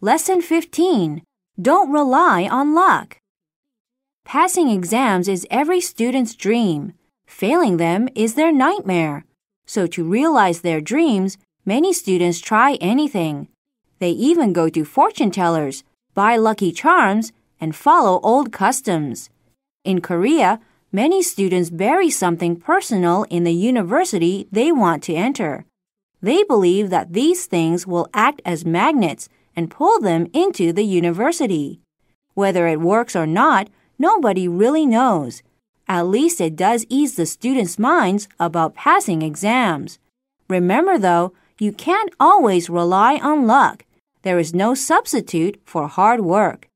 Lesson 15 Don't rely on luck. Passing exams is every student's dream. Failing them is their nightmare. So, to realize their dreams, many students try anything. They even go to fortune tellers, buy lucky charms, and follow old customs. In Korea, many students bury something personal in the university they want to enter. They believe that these things will act as magnets and pull them into the university. Whether it works or not, nobody really knows. At least it does ease the students' minds about passing exams. Remember though, you can't always rely on luck. There is no substitute for hard work.